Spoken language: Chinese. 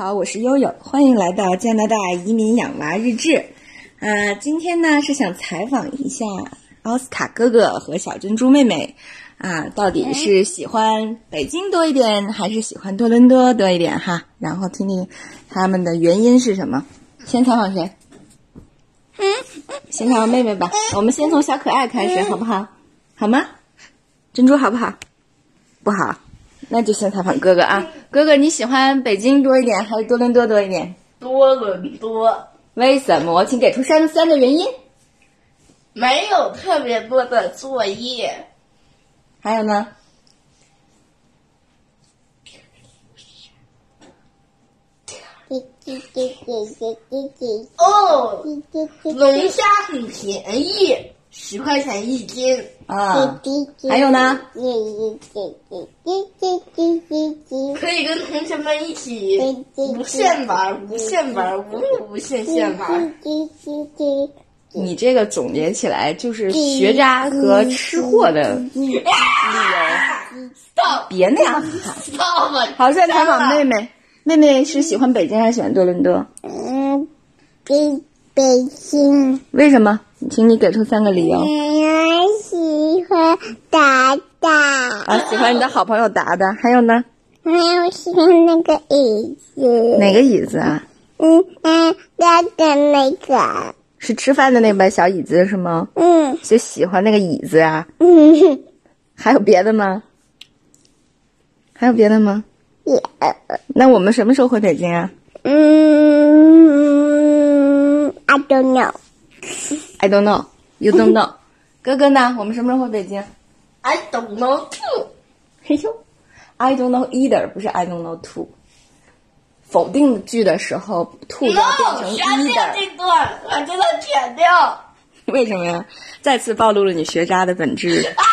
好，我是悠悠，欢迎来到加拿大移民养娃日志。呃，今天呢是想采访一下奥斯卡哥哥和小珍珠妹妹，啊，到底是喜欢北京多一点，还是喜欢多伦多多一点哈？然后听听他们的原因是什么。先采访谁？先采访妹妹吧。我们先从小可爱开始，好不好？好吗？珍珠好不好？不好。那就先采访哥哥啊，哥哥你喜欢北京多一点还是多伦多多一点？多伦多。为什么？请给出三三的原因。没有特别多的作业。还有呢？哦，龙虾很便宜。十块钱一斤啊！还有呢？同学们一起无限玩，无限玩，无无限限玩。你这个总结起来就是学渣和吃货的理由。别那样喊！好，现在采访妹妹。妹妹是喜欢北京还是喜欢多伦多？嗯，北北京。为什么？请你给出三个理由。我喜欢达达。啊，喜欢你的好朋友达达。还有呢？还有喜欢那个椅子。哪个椅子啊？嗯嗯，那个那个。是吃饭的那把小椅子是吗？嗯。就喜欢那个椅子啊。嗯。还有别的吗？还有别的吗？有。那我们什么时候回北京啊？嗯，I don't know。I don't know, you don't know。哥哥呢？我们什么时候回北京？I don't know too。嘿呦，I don't know either，不是 I don't know too。否定句的时候，to 要变成 either。删掉这段，把这段剪掉。为什么呀？再次暴露了你学渣的本质。